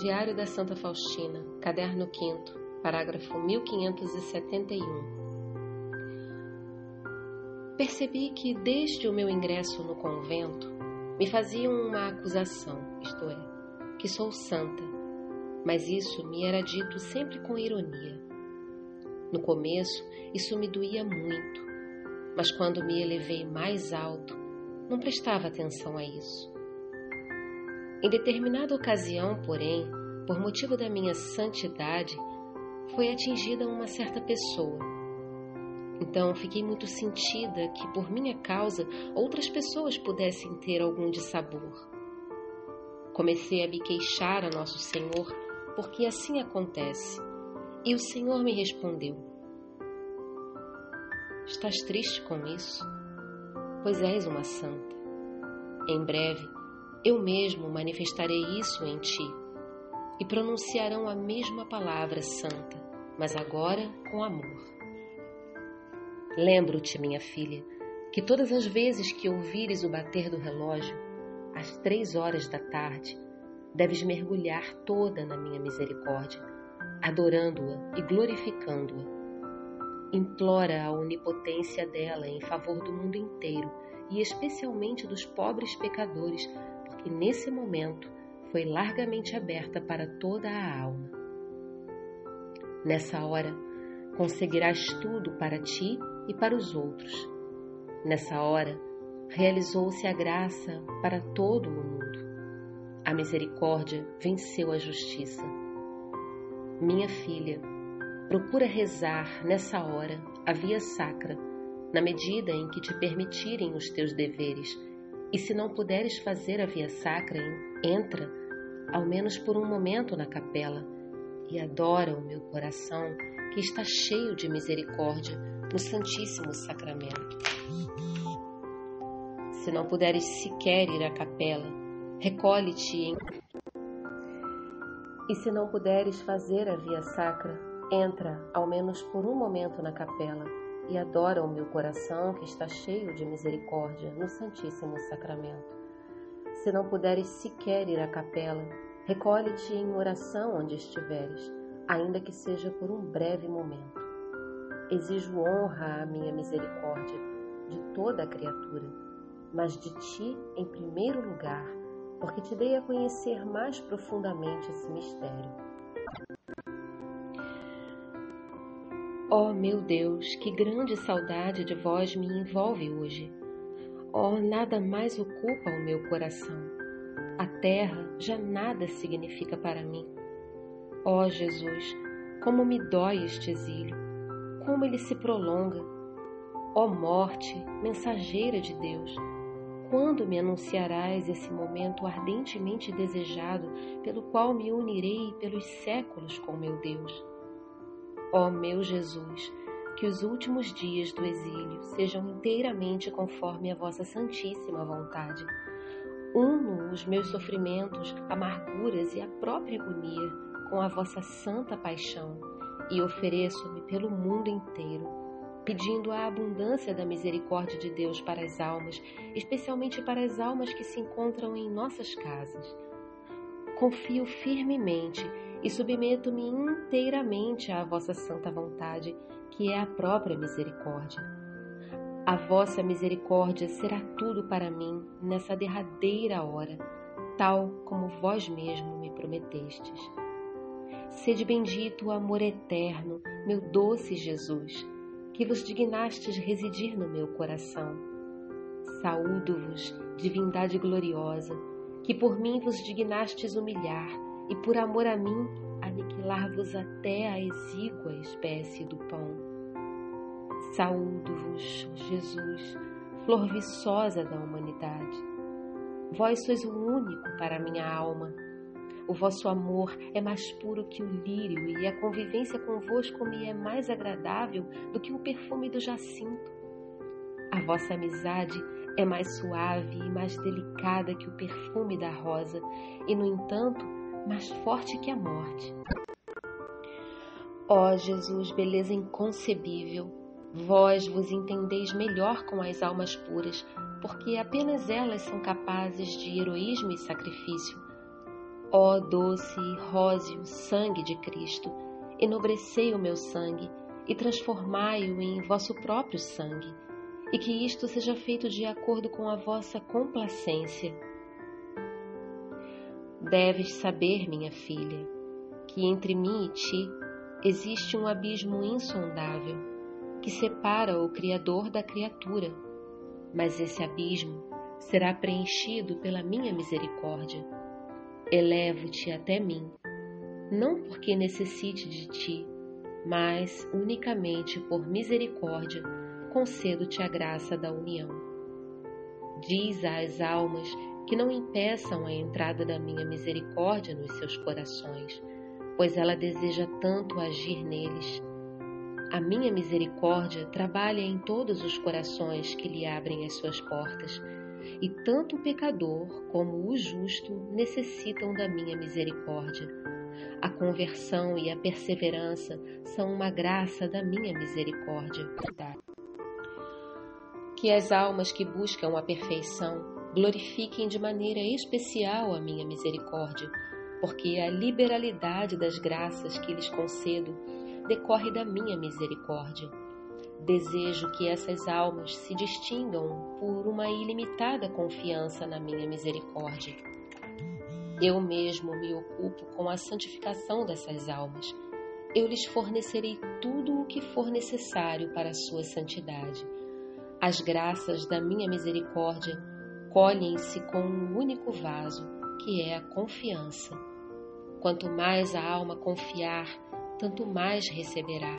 Diário da Santa Faustina, Caderno 5 parágrafo 1571. Percebi que desde o meu ingresso no convento me faziam uma acusação, isto é, que sou santa, mas isso me era dito sempre com ironia. No começo, isso me doía muito, mas quando me elevei mais alto, não prestava atenção a isso. Em determinada ocasião, porém, por motivo da minha santidade, foi atingida uma certa pessoa. Então fiquei muito sentida que, por minha causa, outras pessoas pudessem ter algum dissabor. Comecei a me queixar a Nosso Senhor, porque assim acontece. E o Senhor me respondeu: Estás triste com isso? Pois és uma santa. Em breve eu mesmo manifestarei isso em ti, e pronunciarão a mesma palavra santa, mas agora com amor. Lembro-te, minha filha, que todas as vezes que ouvires o bater do relógio, às três horas da tarde, deves mergulhar toda na minha misericórdia, adorando-a e glorificando-a. Implora a onipotência dela em favor do mundo inteiro e especialmente dos pobres pecadores e nesse momento foi largamente aberta para toda a alma. Nessa hora, conseguirás tudo para ti e para os outros. Nessa hora, realizou-se a graça para todo o mundo. A misericórdia venceu a justiça. Minha filha, procura rezar nessa hora a via sacra, na medida em que te permitirem os teus deveres e se não puderes fazer a via sacra, entra, ao menos por um momento, na capela e adora o meu coração que está cheio de misericórdia no Santíssimo Sacramento. Se não puderes sequer ir à capela, recolhe-te em. E se não puderes fazer a via sacra, entra, ao menos por um momento, na capela e adora o meu coração que está cheio de misericórdia no Santíssimo Sacramento. Se não puderes sequer ir à capela, recolhe-te em oração onde estiveres, ainda que seja por um breve momento. Exijo honra à minha misericórdia de toda a criatura, mas de ti em primeiro lugar, porque te dei a conhecer mais profundamente esse mistério. Oh, meu Deus, que grande saudade de vós me envolve hoje. Oh, nada mais ocupa o meu coração. A terra já nada significa para mim. Oh, Jesus, como me dói este exílio, como ele se prolonga. Ó morte, mensageira de Deus, quando me anunciarás esse momento ardentemente desejado, pelo qual me unirei pelos séculos com meu Deus? Ó meu Jesus, que os últimos dias do exílio sejam inteiramente conforme a vossa santíssima vontade. Uno os meus sofrimentos, amarguras e a própria agonia com a vossa santa paixão e ofereço-me pelo mundo inteiro, pedindo a abundância da misericórdia de Deus para as almas, especialmente para as almas que se encontram em nossas casas. Confio firmemente e submeto-me inteiramente à vossa santa vontade, que é a própria misericórdia. A vossa misericórdia será tudo para mim nessa derradeira hora, tal como vós mesmo me prometestes. Sede bendito o amor eterno, meu doce Jesus, que vos dignastes residir no meu coração. Saúdo-vos, divindade gloriosa, que por mim vos dignastes humilhar e por amor a mim aniquilar-vos até a exígua espécie do pão. Saúdo-vos, Jesus, flor viçosa da humanidade. Vós sois o único para minha alma. O vosso amor é mais puro que o lírio e a convivência convosco me é mais agradável do que o perfume do jacinto. A vossa amizade é mais suave e mais delicada que o perfume da rosa, e, no entanto, mais forte que a morte. Ó Jesus, beleza inconcebível, vós vos entendeis melhor com as almas puras, porque apenas elas são capazes de heroísmo e sacrifício. Ó doce e róseo sangue de Cristo, enobrecei o meu sangue e transformai-o em vosso próprio sangue, e que isto seja feito de acordo com a vossa complacência. Deves saber, minha filha, que entre mim e ti existe um abismo insondável que separa o Criador da criatura, mas esse abismo será preenchido pela minha misericórdia. Elevo-te até mim, não porque necessite de ti, mas unicamente por misericórdia concedo-te a graça da união. Diz às almas que não impeçam a entrada da minha misericórdia nos seus corações, pois ela deseja tanto agir neles. A minha misericórdia trabalha em todos os corações que lhe abrem as suas portas, e tanto o pecador como o justo necessitam da minha misericórdia. A conversão e a perseverança são uma graça da minha misericórdia. Que as almas que buscam a perfeição glorifiquem de maneira especial a minha misericórdia, porque a liberalidade das graças que lhes concedo decorre da minha misericórdia. Desejo que essas almas se distingam por uma ilimitada confiança na minha misericórdia. Eu mesmo me ocupo com a santificação dessas almas. Eu lhes fornecerei tudo o que for necessário para a sua santidade. As graças da minha misericórdia colhem-se com um único vaso, que é a confiança. Quanto mais a alma confiar, tanto mais receberá.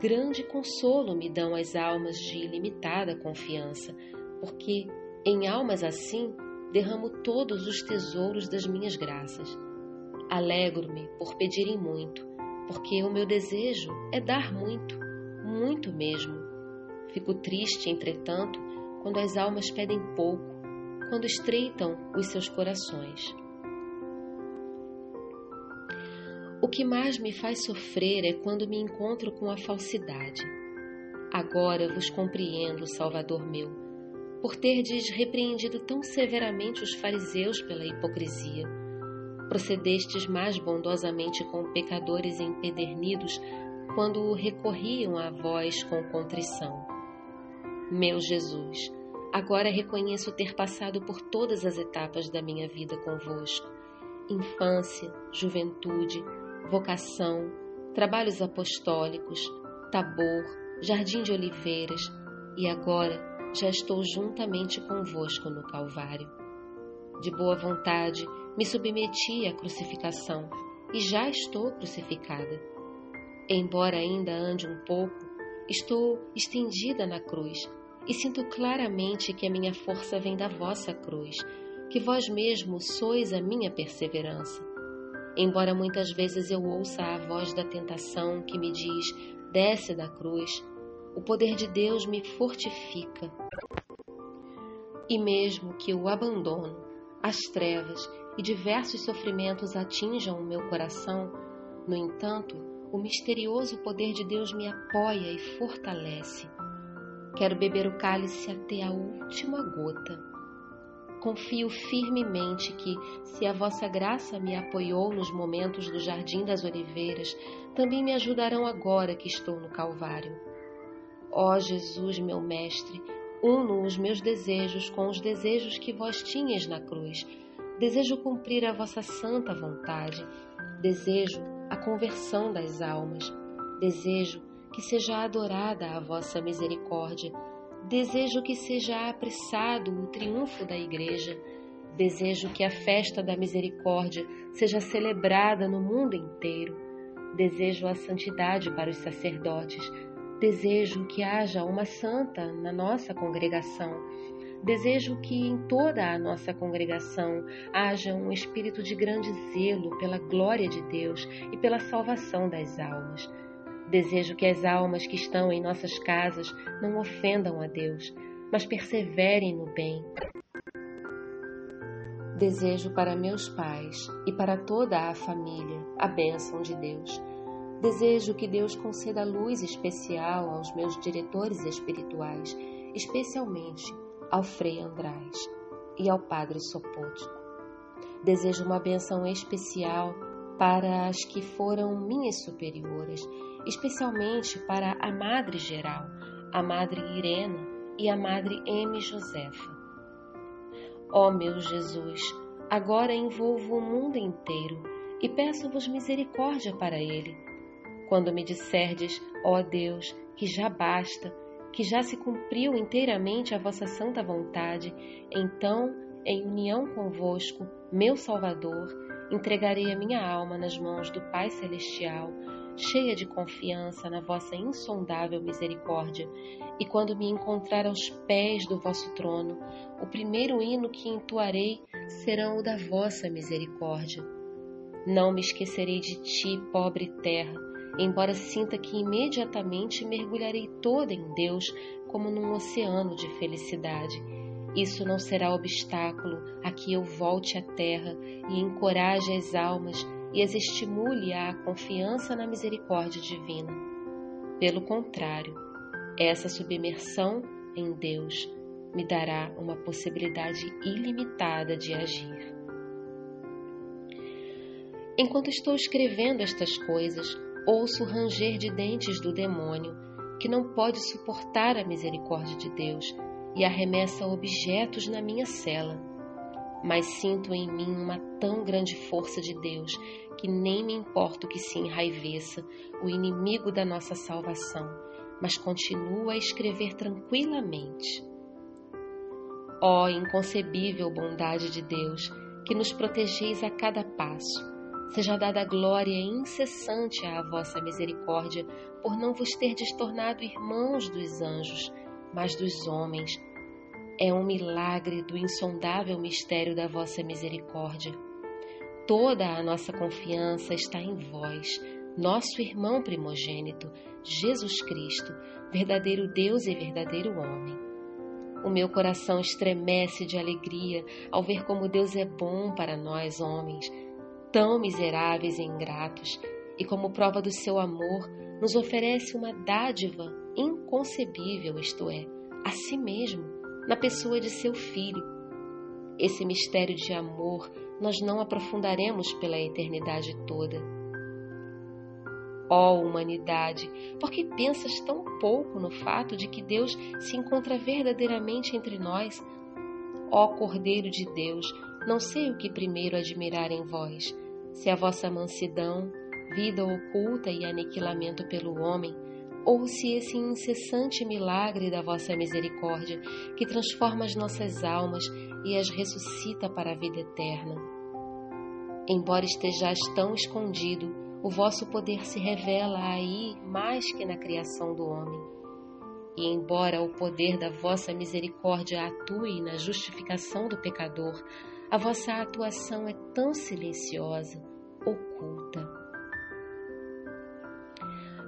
Grande consolo me dão as almas de ilimitada confiança, porque em almas assim derramo todos os tesouros das minhas graças. Alegro-me por pedirem muito, porque o meu desejo é dar muito, muito mesmo. Fico triste, entretanto, quando as almas pedem pouco, quando estreitam os seus corações. O que mais me faz sofrer é quando me encontro com a falsidade. Agora vos compreendo, Salvador meu, por terdes repreendido tão severamente os fariseus pela hipocrisia. Procedestes mais bondosamente com pecadores empedernidos quando recorriam a vós com contrição. Meu Jesus, agora reconheço ter passado por todas as etapas da minha vida convosco: infância, juventude, vocação, trabalhos apostólicos, tabor, jardim de oliveiras, e agora já estou juntamente convosco no Calvário. De boa vontade me submeti à crucificação e já estou crucificada. Embora ainda ande um pouco, estou estendida na cruz e sinto claramente que a minha força vem da vossa cruz, que vós mesmo sois a minha perseverança. Embora muitas vezes eu ouça a voz da tentação que me diz: desce da cruz, o poder de Deus me fortifica. E mesmo que o abandono, as trevas e diversos sofrimentos atinjam o meu coração, no entanto, o misterioso poder de Deus me apoia e fortalece. Quero beber o cálice até a última gota. Confio firmemente que, se a vossa graça me apoiou nos momentos do Jardim das Oliveiras, também me ajudarão agora que estou no Calvário. Ó Jesus, meu Mestre, uno os meus desejos com os desejos que vós tinhas na cruz. Desejo cumprir a vossa santa vontade. Desejo a conversão das almas. Desejo que seja adorada a vossa misericórdia. Desejo que seja apressado o triunfo da Igreja. Desejo que a festa da misericórdia seja celebrada no mundo inteiro. Desejo a santidade para os sacerdotes. Desejo que haja uma santa na nossa congregação. Desejo que em toda a nossa congregação haja um espírito de grande zelo pela glória de Deus e pela salvação das almas. Desejo que as almas que estão em nossas casas não ofendam a Deus, mas perseverem no bem. Desejo para meus pais e para toda a família a bênção de Deus. Desejo que Deus conceda luz especial aos meus diretores espirituais, especialmente ao Frei András e ao Padre Sopótico. desejo uma benção especial para as que foram minhas superiores, especialmente para a Madre Geral, a Madre Irena e a Madre M. Josefa. Ó meu Jesus, agora envolvo o mundo inteiro e peço-vos misericórdia para ele. Quando me disserdes, ó Deus, que já basta, que já se cumpriu inteiramente a vossa santa vontade, então, em união convosco, meu Salvador, entregarei a minha alma nas mãos do Pai Celestial, cheia de confiança na vossa insondável misericórdia, e quando me encontrar aos pés do vosso trono, o primeiro hino que entoarei será o da vossa misericórdia. Não me esquecerei de ti, pobre terra, embora sinta que imediatamente mergulharei toda em Deus como num oceano de felicidade. Isso não será obstáculo a que eu volte à terra e encoraje as almas e as estimule à confiança na misericórdia divina. Pelo contrário, essa submersão em Deus me dará uma possibilidade ilimitada de agir. Enquanto estou escrevendo estas coisas, ouço o ranger de dentes do demônio, que não pode suportar a misericórdia de Deus e arremessa objetos na minha cela. Mas sinto em mim uma tão grande força de Deus que nem me importa que se enraiveça, o inimigo da nossa salvação, mas continuo a escrever tranquilamente. Ó oh, inconcebível bondade de Deus, que nos protegeis a cada passo Seja dada glória incessante à vossa misericórdia, por não vos ter tornado irmãos dos anjos, mas dos homens. É um milagre do insondável mistério da vossa misericórdia. Toda a nossa confiança está em vós, nosso irmão primogênito, Jesus Cristo, verdadeiro Deus e verdadeiro homem. O meu coração estremece de alegria ao ver como Deus é bom para nós, homens tão miseráveis e ingratos, e como prova do seu amor, nos oferece uma dádiva inconcebível, isto é, a si mesmo, na pessoa de seu filho. Esse mistério de amor nós não aprofundaremos pela eternidade toda. Ó oh, humanidade, por que pensas tão pouco no fato de que Deus se encontra verdadeiramente entre nós? Ó oh, Cordeiro de Deus, não sei o que primeiro admirar em vós, se a vossa mansidão, vida oculta e aniquilamento pelo homem, ou se esse incessante milagre da vossa misericórdia, que transforma as nossas almas e as ressuscita para a vida eterna. Embora estejais tão escondido, o vosso poder se revela aí mais que na criação do homem. E embora o poder da vossa misericórdia atue na justificação do pecador, a vossa atuação é tão silenciosa, oculta.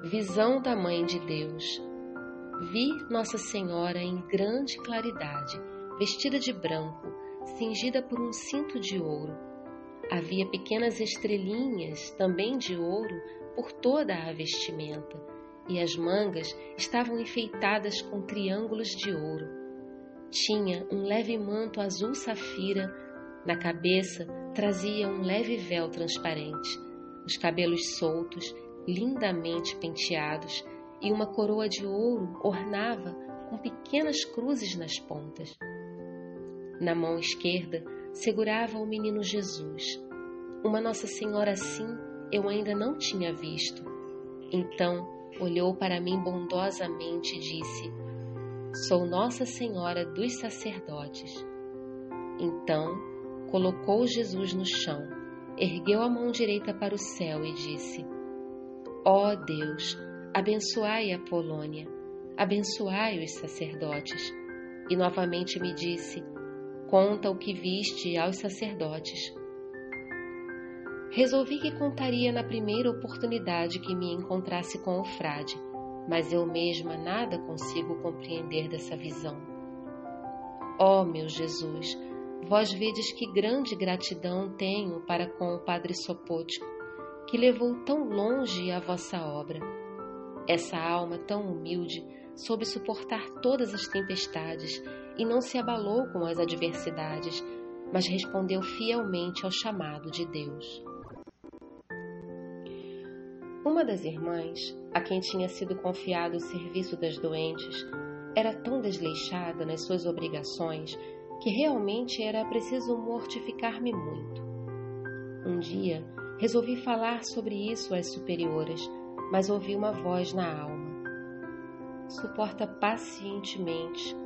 Visão da Mãe de Deus. Vi Nossa Senhora em grande claridade, vestida de branco, cingida por um cinto de ouro. Havia pequenas estrelinhas, também de ouro, por toda a vestimenta, e as mangas estavam enfeitadas com triângulos de ouro. Tinha um leve manto azul safira na cabeça trazia um leve véu transparente, os cabelos soltos, lindamente penteados, e uma coroa de ouro ornava com pequenas cruzes nas pontas. Na mão esquerda segurava o menino Jesus. Uma Nossa Senhora assim eu ainda não tinha visto. Então olhou para mim bondosamente e disse: Sou Nossa Senhora dos Sacerdotes. Então colocou Jesus no chão, ergueu a mão direita para o céu e disse: Ó oh Deus, abençoai a Polônia, abençoai os sacerdotes. E novamente me disse: Conta o que viste aos sacerdotes. Resolvi que contaria na primeira oportunidade que me encontrasse com o frade, mas eu mesma nada consigo compreender dessa visão. Ó oh, meu Jesus, Vós vedes que grande gratidão tenho para com o Padre Sopótico, que levou tão longe a vossa obra. Essa alma tão humilde soube suportar todas as tempestades e não se abalou com as adversidades, mas respondeu fielmente ao chamado de Deus. Uma das irmãs, a quem tinha sido confiado o serviço das doentes, era tão desleixada nas suas obrigações que realmente era preciso mortificar-me muito. Um dia, resolvi falar sobre isso às superioras, mas ouvi uma voz na alma. Suporta pacientemente,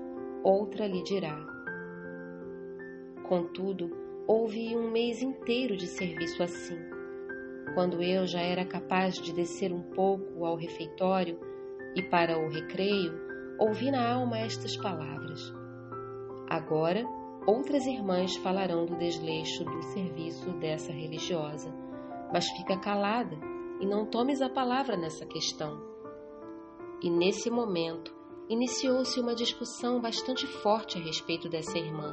outra lhe dirá. Contudo, houve um mês inteiro de serviço assim. Quando eu já era capaz de descer um pouco ao refeitório e para o recreio, ouvi na alma estas palavras: Agora, outras irmãs falarão do desleixo do serviço dessa religiosa, mas fica calada e não tomes a palavra nessa questão. E nesse momento, iniciou-se uma discussão bastante forte a respeito dessa irmã,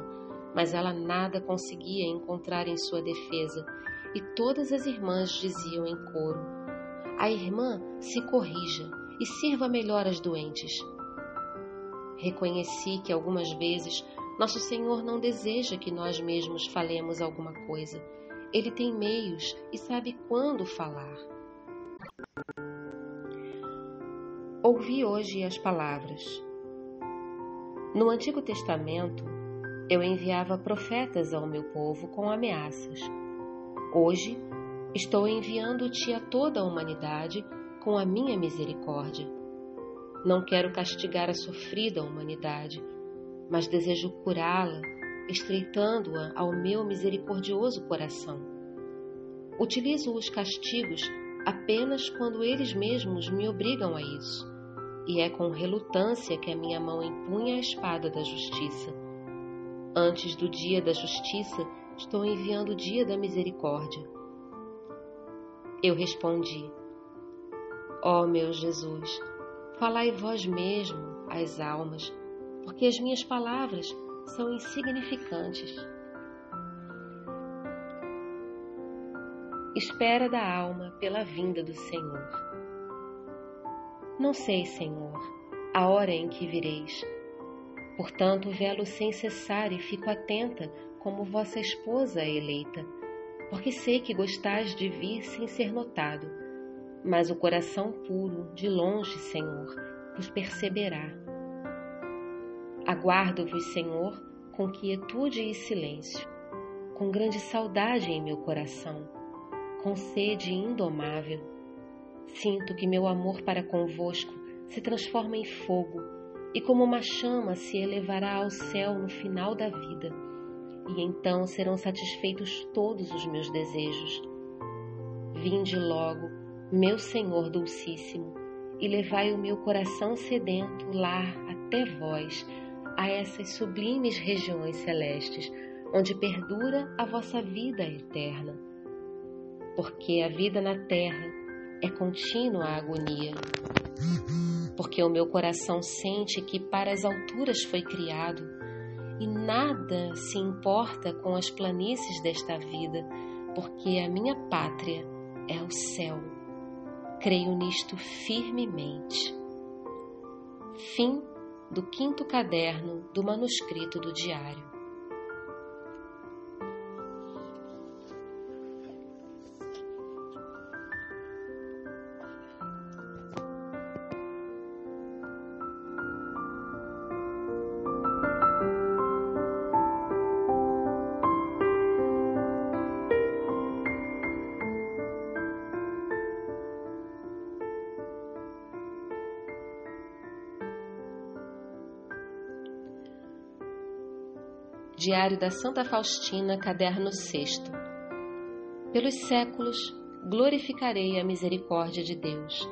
mas ela nada conseguia encontrar em sua defesa, e todas as irmãs diziam em coro: A irmã se corrija e sirva melhor as doentes. Reconheci que algumas vezes nosso Senhor não deseja que nós mesmos falemos alguma coisa. Ele tem meios e sabe quando falar. Ouvi hoje as palavras. No Antigo Testamento, eu enviava profetas ao meu povo com ameaças. Hoje, estou enviando-te a toda a humanidade com a minha misericórdia. Não quero castigar a sofrida humanidade, mas desejo curá-la, estreitando-a ao meu misericordioso coração. Utilizo os castigos apenas quando eles mesmos me obrigam a isso, e é com relutância que a minha mão empunha a espada da justiça. Antes do dia da justiça, estou enviando o dia da misericórdia. Eu respondi: Ó oh, meu Jesus, Falai vós mesmo às almas, porque as minhas palavras são insignificantes. Espera da alma pela vinda do Senhor. Não sei, Senhor, a hora em que vireis. Portanto, velo sem cessar e fico atenta como vossa esposa eleita, porque sei que gostais de vir sem ser notado mas o coração puro, de longe, Senhor, vos perceberá. Aguardo-vos, Senhor, com quietude e silêncio, com grande saudade em meu coração, com sede indomável. Sinto que meu amor para convosco se transforma em fogo e como uma chama se elevará ao céu no final da vida, e então serão satisfeitos todos os meus desejos. Vinde logo, meu Senhor Dulcíssimo, e levai o meu coração sedento lá até vós, a essas sublimes regiões celestes, onde perdura a vossa vida eterna. Porque a vida na terra é contínua agonia. Porque o meu coração sente que para as alturas foi criado, e nada se importa com as planícies desta vida, porque a minha pátria é o céu. Creio nisto firmemente. Fim do quinto caderno do manuscrito do diário. Diário da Santa Faustina, caderno 6. Pelos séculos, glorificarei a misericórdia de Deus.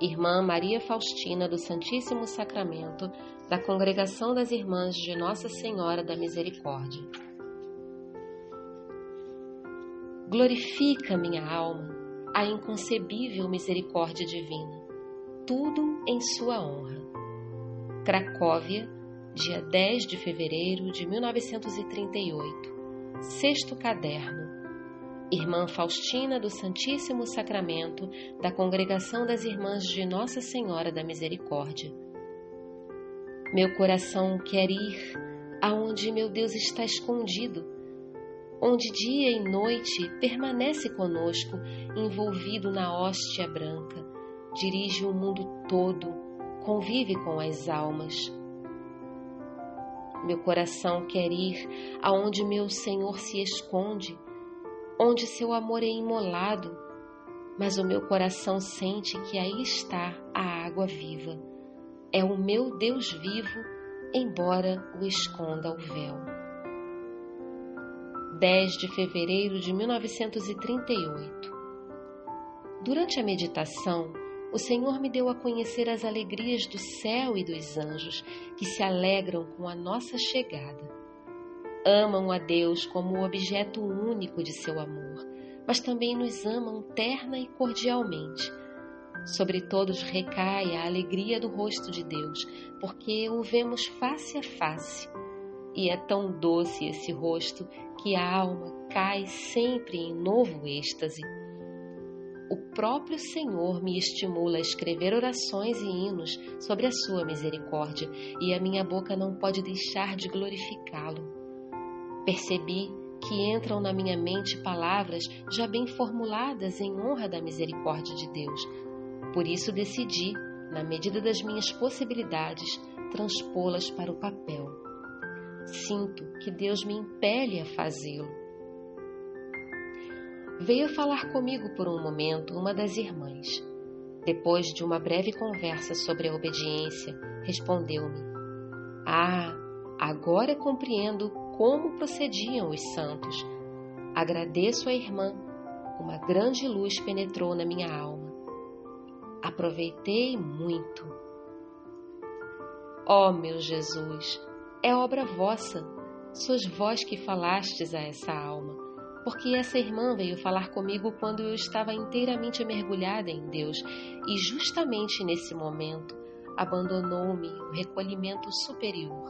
Irmã Maria Faustina do Santíssimo Sacramento, da Congregação das Irmãs de Nossa Senhora da Misericórdia. Glorifica, minha alma, a inconcebível misericórdia divina, tudo em sua honra. Cracóvia, dia 10 de fevereiro de 1938, sexto caderno. Irmã Faustina do Santíssimo Sacramento da Congregação das Irmãs de Nossa Senhora da Misericórdia. Meu coração quer ir aonde meu Deus está escondido, onde dia e noite permanece conosco, envolvido na hóstia branca, dirige o mundo todo, convive com as almas. Meu coração quer ir aonde meu Senhor se esconde, onde seu amor é imolado, mas o meu coração sente que aí está a água viva. É o meu Deus vivo, embora o esconda o véu. 10 de fevereiro de 1938. Durante a meditação, o Senhor me deu a conhecer as alegrias do céu e dos anjos que se alegram com a nossa chegada. Amam a Deus como o objeto único de seu amor, mas também nos amam terna e cordialmente. Sobre todos recai a alegria do rosto de Deus, porque o vemos face a face. E é tão doce esse rosto que a alma cai sempre em novo êxtase. O próprio Senhor me estimula a escrever orações e hinos sobre a sua misericórdia, e a minha boca não pode deixar de glorificá-lo. Percebi que entram na minha mente palavras já bem formuladas em honra da misericórdia de Deus. Por isso decidi, na medida das minhas possibilidades, transpô-las para o papel. Sinto que Deus me impele a fazê-lo. Veio falar comigo por um momento uma das irmãs. Depois de uma breve conversa sobre a obediência, respondeu-me: Ah, agora compreendo como procediam os santos. Agradeço à irmã. Uma grande luz penetrou na minha alma. Aproveitei muito. Ó oh, meu Jesus, é obra vossa, sois vós que falastes a essa alma, porque essa irmã veio falar comigo quando eu estava inteiramente mergulhada em Deus e justamente nesse momento abandonou-me o recolhimento superior.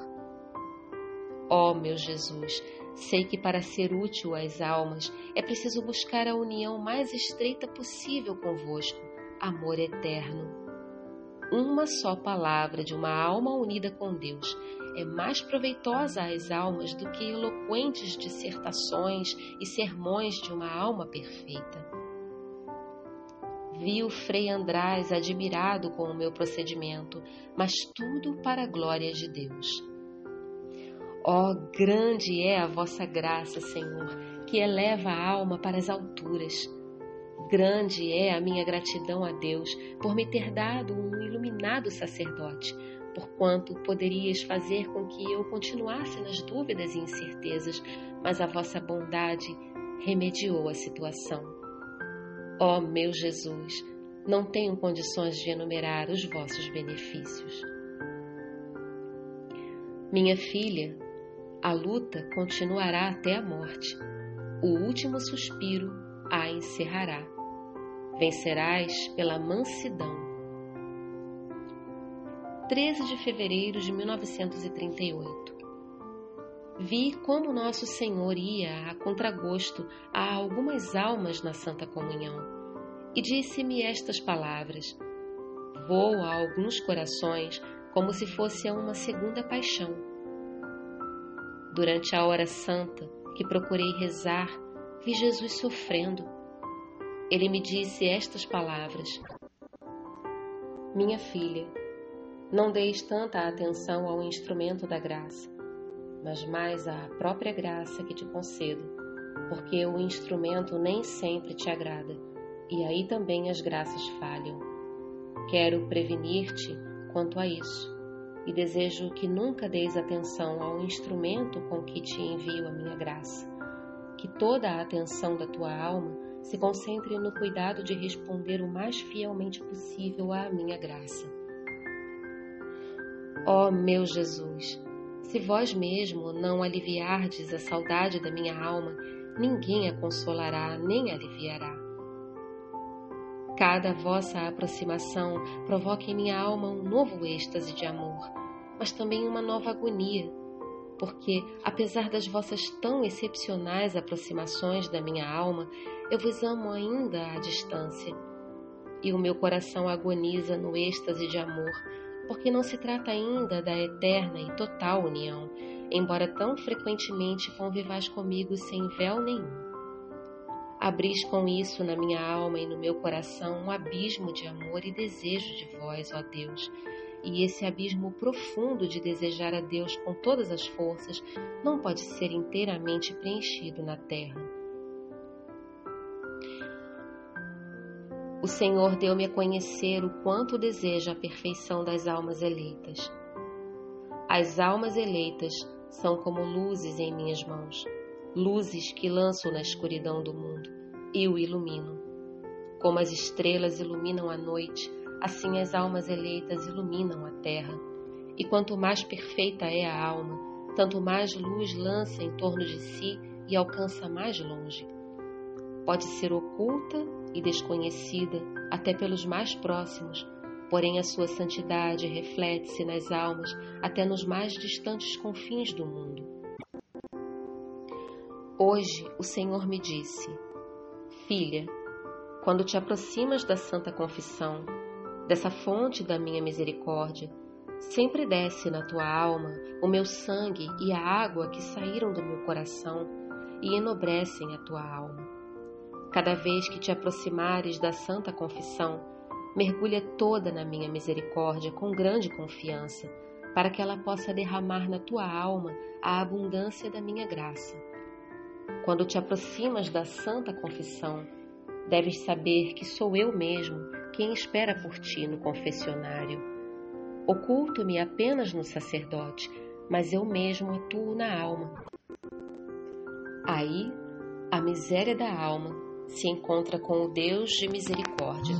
Ó oh, meu Jesus, sei que para ser útil às almas é preciso buscar a união mais estreita possível convosco, amor eterno uma só palavra de uma alma unida com Deus é mais proveitosa às almas do que eloquentes dissertações e sermões de uma alma perfeita. Vi o Frei András admirado com o meu procedimento, mas tudo para a glória de Deus. Ó, oh, grande é a vossa graça, Senhor, que eleva a alma para as alturas. Grande é a minha gratidão a Deus por me ter dado um iluminado sacerdote, porquanto poderias fazer com que eu continuasse nas dúvidas e incertezas, mas a vossa bondade remediou a situação. Ó oh, meu Jesus, não tenho condições de enumerar os vossos benefícios. Minha filha, a luta continuará até a morte. O último suspiro a encerrará. Vencerás pela mansidão 13 de fevereiro de 1938. Vi como Nosso Senhor ia a contragosto a algumas almas na Santa Comunhão e disse-me estas palavras: Vou a alguns corações como se fosse a uma segunda paixão. Durante a hora santa que procurei rezar, vi Jesus sofrendo. Ele me disse estas palavras: Minha filha, não deis tanta atenção ao instrumento da graça, mas mais à própria graça que te concedo, porque o instrumento nem sempre te agrada, e aí também as graças falham. Quero prevenir-te quanto a isso, e desejo que nunca deis atenção ao instrumento com que te envio a minha graça. Que toda a atenção da tua alma se concentre no cuidado de responder o mais fielmente possível à minha graça Ó oh, meu Jesus, se vós mesmo não aliviardes a saudade da minha alma, ninguém a consolará nem aliviará. Cada vossa aproximação provoca em minha alma um novo êxtase de amor, mas também uma nova agonia, porque, apesar das vossas tão excepcionais aproximações da minha alma, eu vos amo ainda à distância, e o meu coração agoniza no êxtase de amor porque não se trata ainda da eterna e total união, embora tão frequentemente convivais comigo sem véu nenhum. Abris com isso na minha alma e no meu coração um abismo de amor e desejo de vós, ó Deus. E esse abismo profundo de desejar a Deus com todas as forças não pode ser inteiramente preenchido na terra. O Senhor deu-me a conhecer o quanto deseja a perfeição das almas eleitas. As almas eleitas são como luzes em minhas mãos luzes que lanço na escuridão do mundo e o ilumino. Como as estrelas iluminam a noite, assim as almas eleitas iluminam a terra. E quanto mais perfeita é a alma, tanto mais luz lança em torno de si e alcança mais longe. Pode ser oculta e desconhecida até pelos mais próximos, porém a sua santidade reflete-se nas almas até nos mais distantes confins do mundo. Hoje o Senhor me disse: Filha, quando te aproximas da Santa Confissão, dessa fonte da minha misericórdia, sempre desce na tua alma o meu sangue e a água que saíram do meu coração e enobrecem a tua alma. Cada vez que te aproximares da Santa Confissão, mergulha toda na minha misericórdia com grande confiança, para que ela possa derramar na tua alma a abundância da minha graça quando te aproximas da Santa Confissão, deves saber que sou eu mesmo quem espera por ti no confessionário. Oculto-me apenas no sacerdote, mas eu mesmo atuo na alma. Aí, a miséria da alma se encontra com o Deus de misericórdia.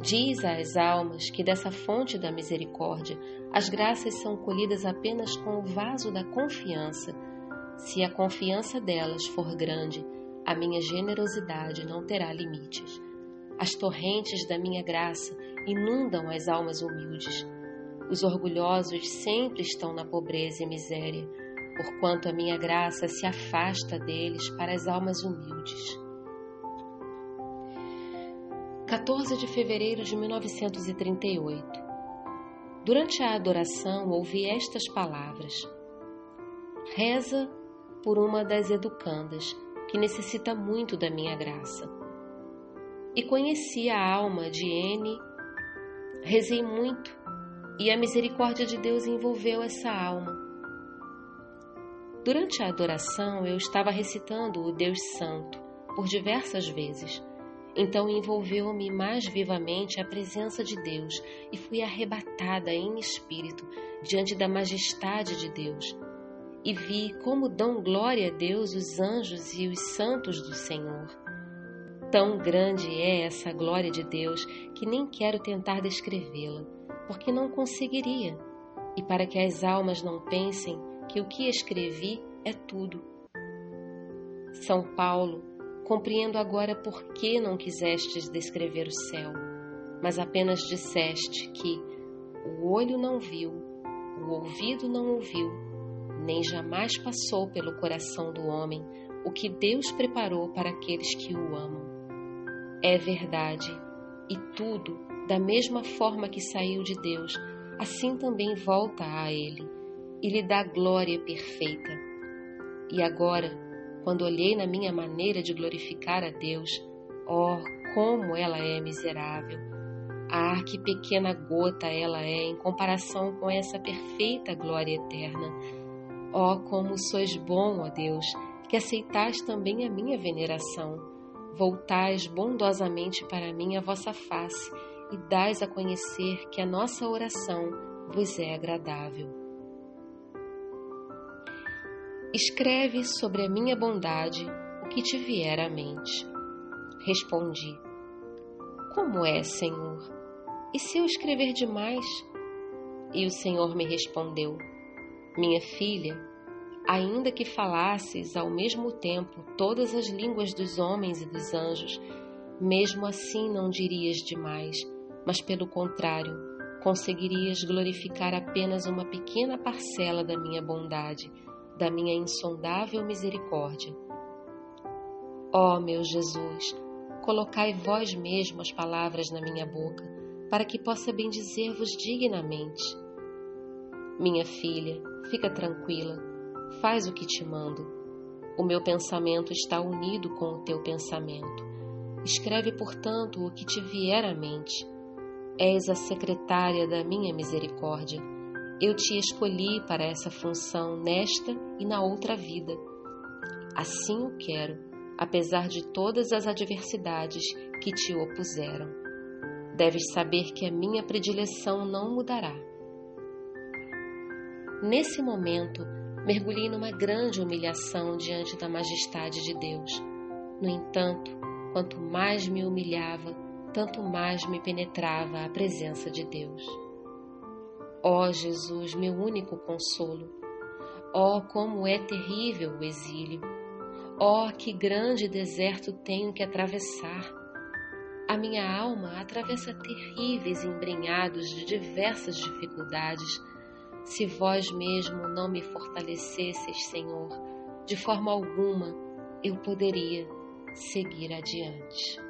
Diz às almas que dessa fonte da misericórdia as graças são colhidas apenas com o vaso da confiança se a confiança delas for grande, a minha generosidade não terá limites. As torrentes da minha graça inundam as almas humildes. Os orgulhosos sempre estão na pobreza e miséria, porquanto a minha graça se afasta deles para as almas humildes. 14 de fevereiro de 1938. Durante a adoração ouvi estas palavras: Reza por uma das educandas que necessita muito da minha graça. E conheci a alma de N, rezei muito e a misericórdia de Deus envolveu essa alma. Durante a adoração, eu estava recitando o Deus Santo por diversas vezes. Então envolveu-me mais vivamente a presença de Deus e fui arrebatada em espírito diante da majestade de Deus e vi como dão glória a Deus os anjos e os santos do Senhor. Tão grande é essa glória de Deus que nem quero tentar descrevê-la, porque não conseguiria, e para que as almas não pensem que o que escrevi é tudo. São Paulo, compreendo agora por que não quisestes descrever o céu, mas apenas disseste que o olho não viu, o ouvido não ouviu nem jamais passou pelo coração do homem o que Deus preparou para aqueles que o amam. É verdade, e tudo, da mesma forma que saiu de Deus, assim também volta a Ele e lhe dá glória perfeita. E agora, quando olhei na minha maneira de glorificar a Deus, oh, como ela é miserável! Ah, que pequena gota ela é em comparação com essa perfeita glória eterna oh, como sois bom, ó Deus, que aceitais também a minha veneração. Voltais bondosamente para mim a vossa face e dais a conhecer que a nossa oração vos é agradável. Escreve sobre a minha bondade o que te vier à mente. Respondi: Como é, Senhor? E se eu escrever demais? E o Senhor me respondeu: minha filha, ainda que falasses ao mesmo tempo todas as línguas dos homens e dos anjos, mesmo assim não dirias demais, mas pelo contrário, conseguirias glorificar apenas uma pequena parcela da minha bondade, da minha insondável misericórdia. Ó oh, meu Jesus, colocai vós mesmo as palavras na minha boca, para que possa bendizer-vos dignamente Minha filha, fica tranquila, faz o que te mando. O meu pensamento está unido com o teu pensamento. Escreve, portanto, o que te vier à mente. És a secretária da minha misericórdia. Eu te escolhi para essa função nesta e na outra vida. Assim o quero, apesar de todas as adversidades que te opuseram. Deves saber que a minha predileção não mudará. Nesse momento, mergulhei numa grande humilhação diante da majestade de Deus. No entanto, quanto mais me humilhava, tanto mais me penetrava a presença de Deus. Ó oh, Jesus, meu único consolo! Ó, oh, como é terrível o exílio! Ó, oh, que grande deserto tenho que atravessar! A minha alma atravessa terríveis embrenhados de diversas dificuldades. Se vós mesmo não me fortalecesseis, Senhor, de forma alguma eu poderia seguir adiante.